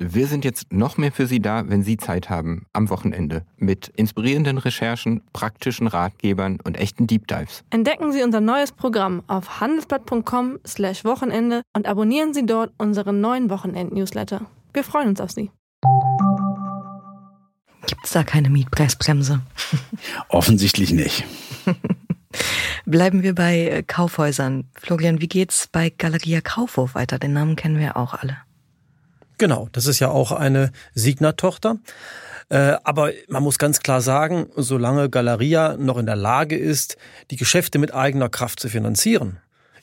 [SPEAKER 6] Wir sind jetzt noch mehr für Sie da, wenn Sie Zeit haben, am Wochenende, mit inspirierenden Recherchen, praktischen Ratgebern und echten Deep Dives.
[SPEAKER 7] Entdecken Sie unser neues Programm auf handelsblatt.com/slash Wochenende und abonnieren Sie dort unseren neuen Wochenend-Newsletter. Wir freuen uns auf Sie.
[SPEAKER 1] Gibt es da keine Mietpreisbremse?
[SPEAKER 2] Offensichtlich nicht.
[SPEAKER 1] Bleiben wir bei äh, Kaufhäusern. Florian, wie geht's bei Galeria Kaufhof weiter? Den Namen kennen wir auch alle.
[SPEAKER 3] Genau, das ist ja auch eine Signa-Tochter. Äh, aber man muss ganz klar sagen, solange Galeria noch in der Lage ist, die Geschäfte mit eigener Kraft zu finanzieren,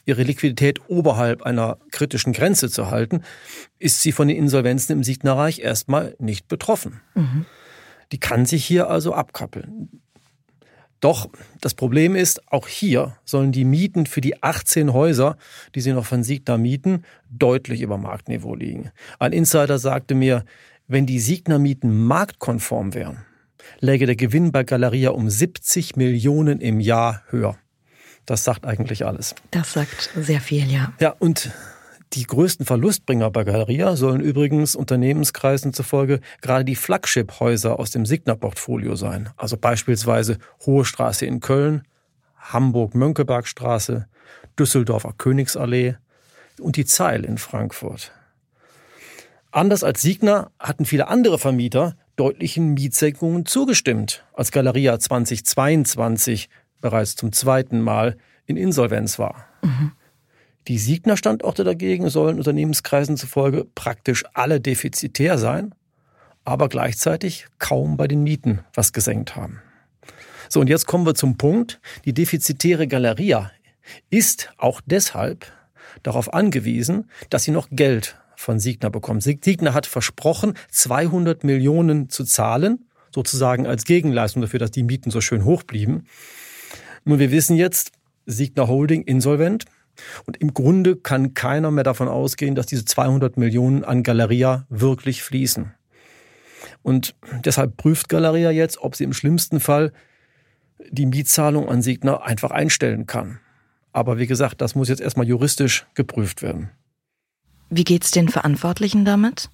[SPEAKER 3] ihre Liquidität oberhalb einer kritischen Grenze zu halten, ist sie von den Insolvenzen im Signa-Reich erstmal nicht betroffen. Mhm. Die kann sich hier also abkappeln. Doch das Problem ist, auch hier sollen die Mieten für die 18 Häuser, die sie noch von Signa mieten, deutlich über Marktniveau liegen. Ein Insider sagte mir, wenn die Signa-Mieten marktkonform wären, läge der Gewinn bei Galeria um 70 Millionen im Jahr höher. Das sagt eigentlich alles.
[SPEAKER 1] Das sagt sehr viel, ja.
[SPEAKER 3] Ja, und die größten Verlustbringer bei Galeria sollen übrigens Unternehmenskreisen zufolge gerade die Flagship-Häuser aus dem Signa-Portfolio sein. Also beispielsweise Hohe Straße in Köln, Hamburg-Mönckebergstraße, Düsseldorfer Königsallee und die Zeil in Frankfurt. Anders als Signa hatten viele andere Vermieter deutlichen Mietsenkungen zugestimmt, als Galeria 2022 bereits zum zweiten Mal in Insolvenz war. Mhm. Die Signer-Standorte dagegen sollen Unternehmenskreisen zufolge praktisch alle defizitär sein, aber gleichzeitig kaum bei den Mieten was gesenkt haben. So, und jetzt kommen wir zum Punkt. Die defizitäre Galeria ist auch deshalb darauf angewiesen, dass sie noch Geld von Signer bekommt. Signer hat versprochen, 200 Millionen zu zahlen, sozusagen als Gegenleistung dafür, dass die Mieten so schön hoch blieben. Nun, wir wissen jetzt, Signer Holding insolvent. Und im Grunde kann keiner mehr davon ausgehen, dass diese 200 Millionen an Galeria wirklich fließen. Und deshalb prüft Galeria jetzt, ob sie im schlimmsten Fall die Mietzahlung an Signer einfach einstellen kann. Aber wie gesagt, das muss jetzt erstmal juristisch geprüft werden.
[SPEAKER 1] Wie geht's den Verantwortlichen damit?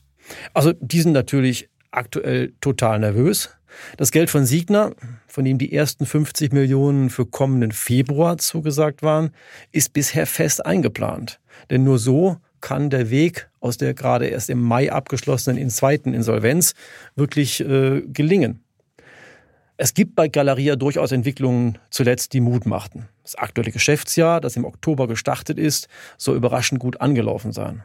[SPEAKER 3] Also, die sind natürlich aktuell total nervös. Das Geld von Siegner, von dem die ersten 50 Millionen für kommenden Februar zugesagt waren, ist bisher fest eingeplant. Denn nur so kann der Weg aus der gerade erst im Mai abgeschlossenen in zweiten Insolvenz wirklich äh, gelingen. Es gibt bei Galeria durchaus Entwicklungen zuletzt, die Mut machten. Das aktuelle Geschäftsjahr, das im Oktober gestartet ist, soll überraschend gut angelaufen sein.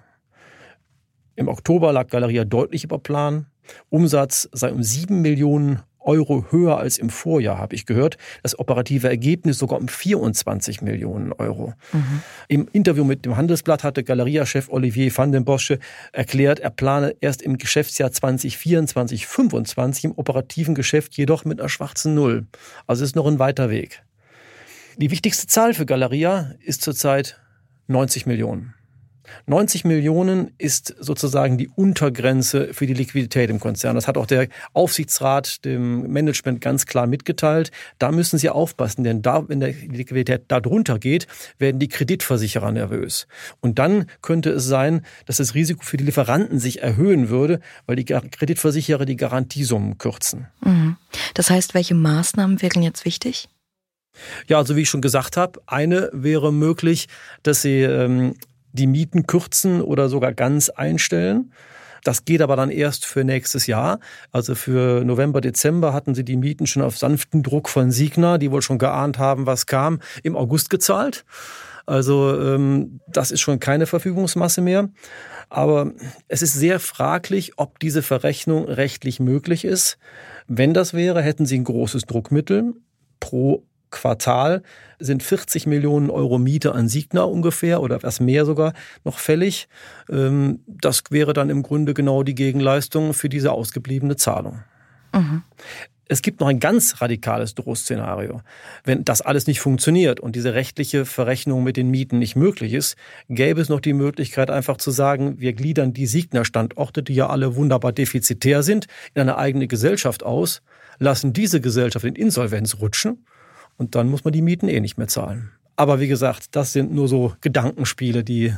[SPEAKER 3] Im Oktober lag Galeria deutlich über Plan. Umsatz sei um sieben Millionen Euro höher als im Vorjahr, habe ich gehört. Das operative Ergebnis sogar um 24 Millionen Euro. Mhm. Im Interview mit dem Handelsblatt hatte Galeria-Chef Olivier van den Bosche erklärt, er plane erst im Geschäftsjahr 2024, 2025 im operativen Geschäft jedoch mit einer schwarzen Null. Also ist noch ein weiter Weg. Die wichtigste Zahl für Galeria ist zurzeit 90 Millionen. 90 Millionen ist sozusagen die Untergrenze für die Liquidität im Konzern. Das hat auch der Aufsichtsrat dem Management ganz klar mitgeteilt. Da müssen sie aufpassen, denn da, wenn die Liquidität da drunter geht, werden die Kreditversicherer nervös. Und dann könnte es sein, dass das Risiko für die Lieferanten sich erhöhen würde, weil die Kreditversicherer die Garantiesummen kürzen.
[SPEAKER 1] Mhm. Das heißt, welche Maßnahmen wären jetzt wichtig?
[SPEAKER 3] Ja, also wie ich schon gesagt habe, eine wäre möglich, dass sie ähm, die Mieten kürzen oder sogar ganz einstellen. Das geht aber dann erst für nächstes Jahr. Also für November, Dezember hatten sie die Mieten schon auf sanften Druck von Signa, die wohl schon geahnt haben, was kam, im August gezahlt. Also ähm, das ist schon keine Verfügungsmasse mehr. Aber es ist sehr fraglich, ob diese Verrechnung rechtlich möglich ist. Wenn das wäre, hätten sie ein großes Druckmittel pro Quartal sind 40 Millionen Euro Miete an Signa ungefähr oder etwas mehr sogar noch fällig. Ähm, das wäre dann im Grunde genau die Gegenleistung für diese ausgebliebene Zahlung. Mhm. Es gibt noch ein ganz radikales Drohszenario. Wenn das alles nicht funktioniert und diese rechtliche Verrechnung mit den Mieten nicht möglich ist, gäbe es noch die Möglichkeit, einfach zu sagen, wir gliedern die Signer-Standorte, die ja alle wunderbar defizitär sind, in eine eigene Gesellschaft aus, lassen diese Gesellschaft in Insolvenz rutschen und dann muss man die Mieten eh nicht mehr zahlen. Aber wie gesagt, das sind nur so Gedankenspiele, die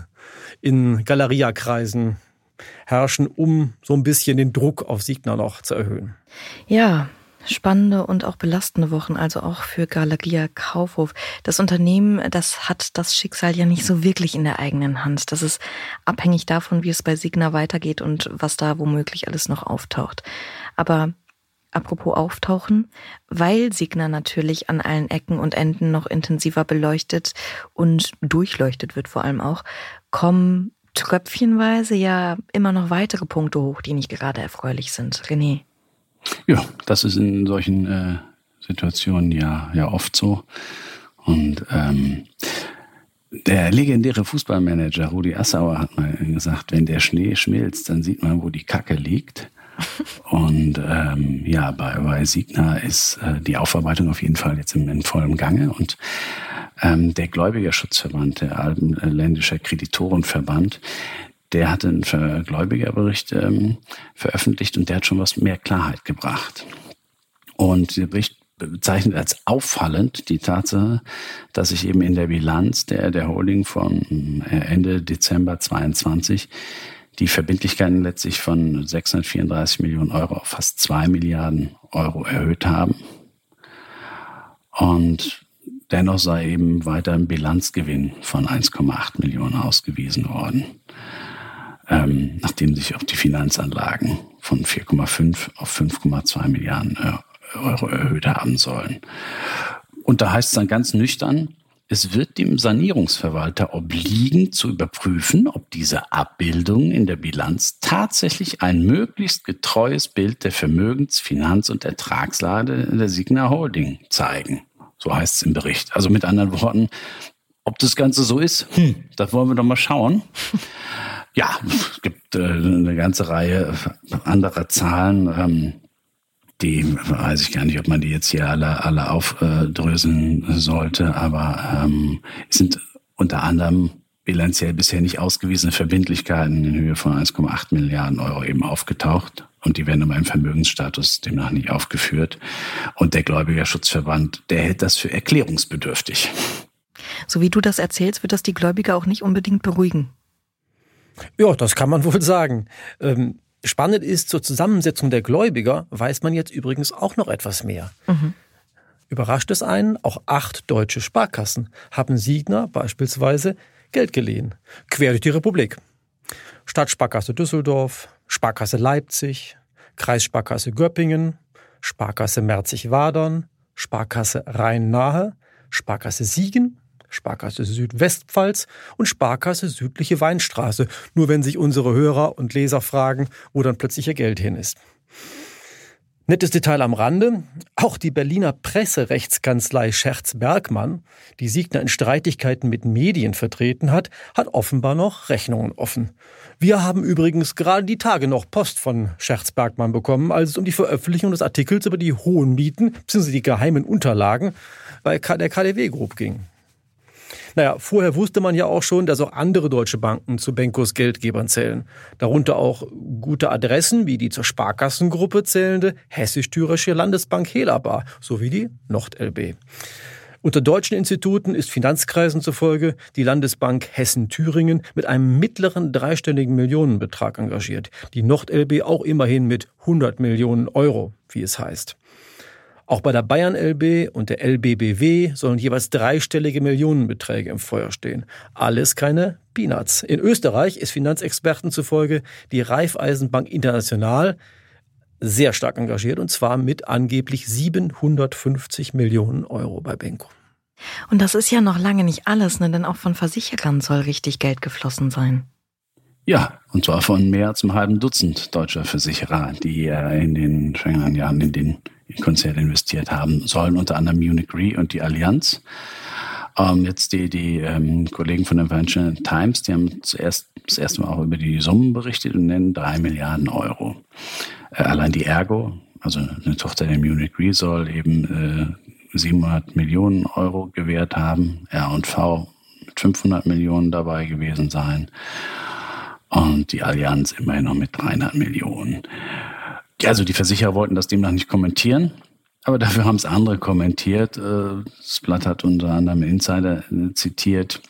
[SPEAKER 3] in Galeria-Kreisen herrschen, um so ein bisschen den Druck auf Signa noch zu erhöhen.
[SPEAKER 1] Ja, spannende und auch belastende Wochen, also auch für Galeria Kaufhof. Das Unternehmen, das hat das Schicksal ja nicht so wirklich in der eigenen Hand. Das ist abhängig davon, wie es bei Signa weitergeht und was da womöglich alles noch auftaucht. Aber Apropos auftauchen, weil Signa natürlich an allen Ecken und Enden noch intensiver beleuchtet und durchleuchtet wird vor allem auch, kommen tröpfchenweise ja immer noch weitere Punkte hoch, die nicht gerade erfreulich sind. René.
[SPEAKER 2] Ja, das ist in solchen äh, Situationen ja, ja oft so. Und ähm, der legendäre Fußballmanager Rudi Assauer hat mal gesagt, wenn der Schnee schmilzt, dann sieht man, wo die Kacke liegt. Und ähm, ja, bei, bei Signa ist äh, die Aufarbeitung auf jeden Fall jetzt in, in vollem Gange. Und ähm, der Gläubigerschutzverband, der Alpenländische Kreditorenverband, der hat einen Gläubigerbericht ähm, veröffentlicht und der hat schon was mehr Klarheit gebracht. Und der Bericht bezeichnet als auffallend die Tatsache, dass sich eben in der Bilanz der, der Holding von äh, Ende Dezember 22 die Verbindlichkeiten letztlich von 634 Millionen Euro auf fast zwei Milliarden Euro erhöht haben. Und dennoch sei eben weiter ein Bilanzgewinn von 1,8 Millionen ausgewiesen worden, ähm, nachdem sich auch die Finanzanlagen von 4,5 auf 5,2 Milliarden Euro erhöht haben sollen. Und da heißt es dann ganz nüchtern, es wird dem Sanierungsverwalter obliegen, zu überprüfen, ob diese Abbildungen in der Bilanz tatsächlich ein möglichst getreues Bild der Vermögens-, Finanz- und Ertragslage der Signa Holding zeigen. So heißt es im Bericht. Also mit anderen Worten, ob das Ganze so ist, hm, das wollen wir doch mal schauen. Ja, es gibt äh, eine ganze Reihe anderer Zahlen. Ähm, die weiß ich gar nicht, ob man die jetzt hier alle, alle aufdröseln sollte, aber ähm, es sind unter anderem bilanziell bisher nicht ausgewiesene Verbindlichkeiten in Höhe von 1,8 Milliarden Euro eben aufgetaucht. Und die werden aber im Vermögensstatus demnach nicht aufgeführt. Und der Gläubigerschutzverband, der hält das für erklärungsbedürftig.
[SPEAKER 1] So wie du das erzählst, wird das die Gläubiger auch nicht unbedingt beruhigen.
[SPEAKER 3] Ja, das kann man wohl sagen. Ähm Spannend ist, zur Zusammensetzung der Gläubiger weiß man jetzt übrigens auch noch etwas mehr. Mhm. Überrascht es einen, auch acht deutsche Sparkassen haben Siegner beispielsweise Geld geliehen, quer durch die Republik. Stadtsparkasse Düsseldorf, Sparkasse Leipzig, Kreissparkasse Göppingen, Sparkasse Merzig-Wadern, Sparkasse Rhein-Nahe, Sparkasse Siegen, Sparkasse Südwestpfalz und Sparkasse Südliche Weinstraße, nur wenn sich unsere Hörer und Leser fragen, wo dann plötzlich ihr Geld hin ist. Nettes Detail am Rande. Auch die Berliner Presserechtskanzlei Scherz-Bergmann, die Siegner in Streitigkeiten mit Medien vertreten hat, hat offenbar noch Rechnungen offen. Wir haben übrigens gerade die Tage noch Post von Scherz-Bergmann bekommen, als es um die Veröffentlichung des Artikels über die hohen Mieten bzw. die geheimen Unterlagen bei der KDW Group ging. Naja, vorher wusste man ja auch schon, dass auch andere deutsche Banken zu Benkos Geldgebern zählen. Darunter auch gute Adressen wie die zur Sparkassengruppe zählende Hessisch-Thürische Landesbank Helaba sowie die NordLB. Unter deutschen Instituten ist Finanzkreisen zufolge die Landesbank Hessen-Thüringen mit einem mittleren dreistelligen Millionenbetrag engagiert. Die NordLB auch immerhin mit 100 Millionen Euro, wie es heißt. Auch bei der Bayern LB und der LBBW sollen jeweils dreistellige Millionenbeträge im Feuer stehen. Alles keine Peanuts. In Österreich ist Finanzexperten zufolge die Raiffeisenbank International sehr stark engagiert und zwar mit angeblich 750 Millionen Euro bei Benko.
[SPEAKER 1] Und das ist ja noch lange nicht alles, ne? denn auch von Versicherern soll richtig Geld geflossen sein.
[SPEAKER 2] Ja, und zwar von mehr als einem halben Dutzend deutscher Versicherer, die äh, in den vergangenen Jahren in den Konzerne investiert haben sollen, unter anderem Munich Re und die Allianz. Ähm, jetzt die, die ähm, Kollegen von der Financial Times, die haben zuerst das erste Mal auch über die Summen berichtet und nennen drei Milliarden Euro. Äh, allein die Ergo, also eine Tochter der Munich Re, soll eben äh, 700 Millionen Euro gewährt haben. R&V mit 500 Millionen dabei gewesen sein und die Allianz immerhin noch mit 300 Millionen. Also die Versicherer wollten das demnach nicht kommentieren, aber dafür haben es andere kommentiert. Äh, das Blatt hat unter anderem Insider äh, zitiert.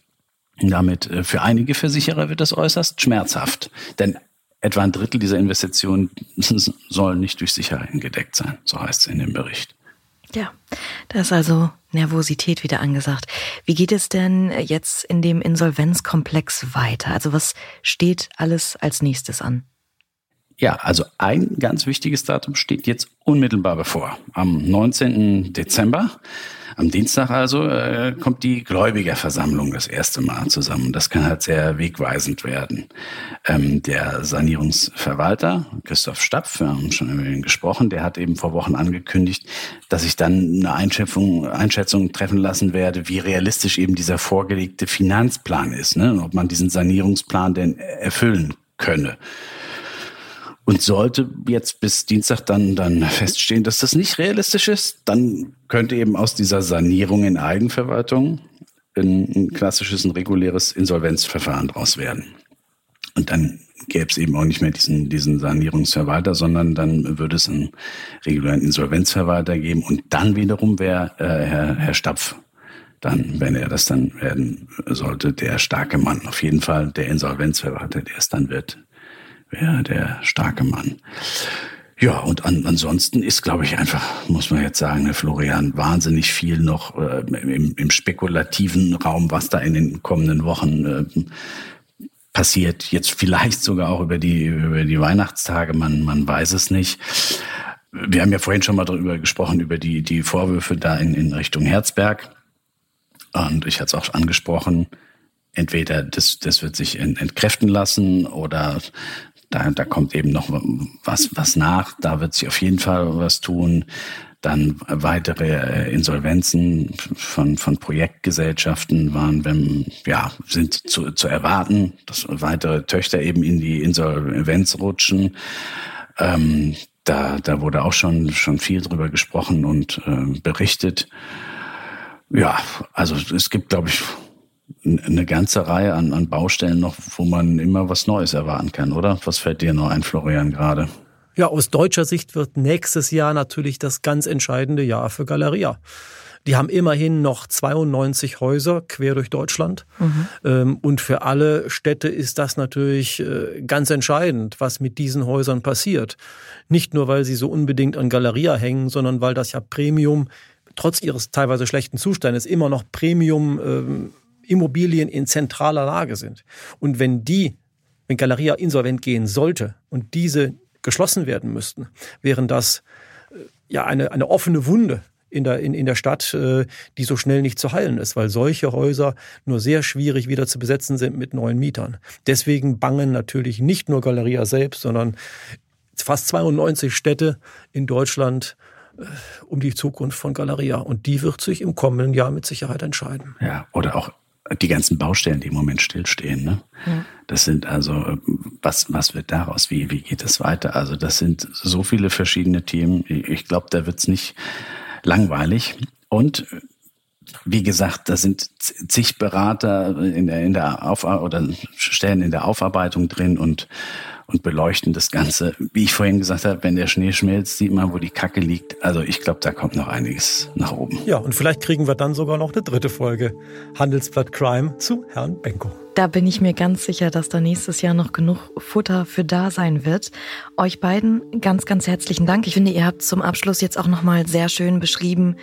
[SPEAKER 2] Damit äh, für einige Versicherer wird das äußerst schmerzhaft, denn etwa ein Drittel dieser Investitionen soll nicht durch Sicherheiten gedeckt sein, so heißt es in dem Bericht.
[SPEAKER 1] Ja, da ist also Nervosität wieder angesagt. Wie geht es denn jetzt in dem Insolvenzkomplex weiter? Also was steht alles als nächstes an?
[SPEAKER 2] Ja, also ein ganz wichtiges Datum steht jetzt unmittelbar bevor. Am 19. Dezember am Dienstag also äh, kommt die Gläubigerversammlung das erste Mal zusammen. Das kann halt sehr wegweisend werden. Ähm, der Sanierungsverwalter, Christoph Stapf, wir haben schon über ihn gesprochen, der hat eben vor Wochen angekündigt, dass ich dann eine Einschätzung, Einschätzung treffen lassen werde, wie realistisch eben dieser vorgelegte Finanzplan ist, ne? und ob man diesen Sanierungsplan denn erfüllen könne. Und sollte jetzt bis Dienstag dann, dann feststehen, dass das nicht realistisch ist, dann könnte eben aus dieser Sanierung in Eigenverwaltung ein, ein klassisches, ein reguläres Insolvenzverfahren draus werden. Und dann gäbe es eben auch nicht mehr diesen, diesen Sanierungsverwalter, sondern dann würde es einen regulären Insolvenzverwalter geben. Und dann wiederum wäre äh, Herr, Herr Stapf dann, wenn er das dann werden sollte, der starke Mann. Auf jeden Fall der Insolvenzverwalter, der es dann wird, wäre der starke Mann. Ja, und an, ansonsten ist, glaube ich, einfach, muss man jetzt sagen, Herr Florian, wahnsinnig viel noch äh, im, im spekulativen Raum, was da in den kommenden Wochen äh, passiert. Jetzt vielleicht sogar auch über die, über die Weihnachtstage, man, man weiß es nicht. Wir haben ja vorhin schon mal darüber gesprochen, über die, die Vorwürfe da in, in Richtung Herzberg. Und ich hatte es auch angesprochen, entweder das, das wird sich entkräften lassen oder da, da kommt eben noch was, was nach. Da wird sich auf jeden Fall was tun. Dann weitere äh, Insolvenzen von, von Projektgesellschaften waren, wenn, ja, sind zu, zu erwarten, dass weitere Töchter eben in die Insolvenz rutschen. Ähm, da, da wurde auch schon, schon viel drüber gesprochen und äh, berichtet. Ja, also es gibt, glaube ich, eine ganze Reihe an, an Baustellen noch, wo man immer was Neues erwarten kann, oder? Was fällt dir noch ein, Florian, gerade?
[SPEAKER 3] Ja, aus deutscher Sicht wird nächstes Jahr natürlich das ganz entscheidende Jahr für Galeria. Die haben immerhin noch 92 Häuser quer durch Deutschland. Mhm. Ähm, und für alle Städte ist das natürlich äh, ganz entscheidend, was mit diesen Häusern passiert. Nicht nur, weil sie so unbedingt an Galeria hängen, sondern weil das ja Premium, trotz ihres teilweise schlechten Zustandes, immer noch Premium ähm, Immobilien in zentraler Lage sind. Und wenn die, wenn Galeria insolvent gehen sollte und diese geschlossen werden müssten, wären das äh, ja eine, eine offene Wunde in der, in, in der Stadt, äh, die so schnell nicht zu heilen ist, weil solche Häuser nur sehr schwierig wieder zu besetzen sind mit neuen Mietern. Deswegen bangen natürlich nicht nur Galeria selbst, sondern fast 92 Städte in Deutschland äh, um die Zukunft von Galeria. Und die wird sich im kommenden Jahr mit Sicherheit entscheiden.
[SPEAKER 2] Ja, oder auch die ganzen Baustellen, die im Moment stillstehen. Ne? Ja. Das sind also, was, was wird daraus? Wie, wie geht es weiter? Also das sind so viele verschiedene Themen. Ich glaube, da wird es nicht langweilig. Und wie gesagt, da sind zig Berater in der, in der Auf oder Stellen in der Aufarbeitung drin und und beleuchten das Ganze. Wie ich vorhin gesagt habe, wenn der Schnee schmilzt, sieht man, wo die Kacke liegt. Also ich glaube, da kommt noch einiges nach oben.
[SPEAKER 3] Ja, und vielleicht kriegen wir dann sogar noch eine dritte Folge Handelsblatt Crime zu Herrn Benko.
[SPEAKER 1] Da bin ich mir ganz sicher, dass da nächstes Jahr noch genug Futter für da sein wird. Euch beiden ganz, ganz herzlichen Dank. Ich finde, ihr habt zum Abschluss jetzt auch nochmal sehr schön beschrieben,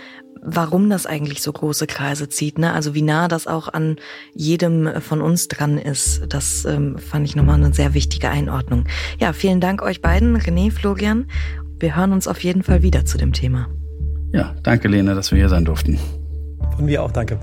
[SPEAKER 1] warum das eigentlich so große Kreise zieht. Ne? Also wie nah das auch an jedem von uns dran ist. Das ähm, fand ich nochmal eine sehr wichtige Einordnung. Ja, vielen Dank euch beiden, René, Florian. Wir hören uns auf jeden Fall wieder zu dem Thema.
[SPEAKER 2] Ja, danke Lena, dass wir hier sein durften.
[SPEAKER 3] Von mir auch, danke.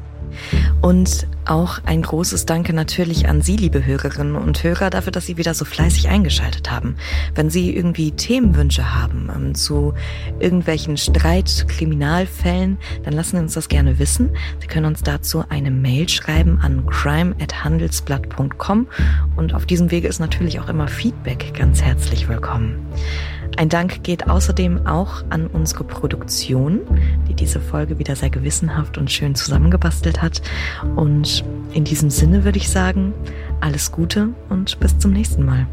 [SPEAKER 1] Und auch ein großes Danke natürlich an Sie, liebe Hörerinnen und Hörer, dafür, dass Sie wieder so fleißig eingeschaltet haben. Wenn Sie irgendwie Themenwünsche haben ähm, zu irgendwelchen Streit, Kriminalfällen, dann lassen Sie uns das gerne wissen. Sie können uns dazu eine Mail schreiben an crime@handelsblatt.com und auf diesem Wege ist natürlich auch immer Feedback ganz herzlich willkommen. Ein Dank geht außerdem auch an unsere Produktion, die diese Folge wieder sehr gewissenhaft und schön zusammengebastelt hat. Und in diesem Sinne würde ich sagen, alles Gute und bis zum nächsten Mal.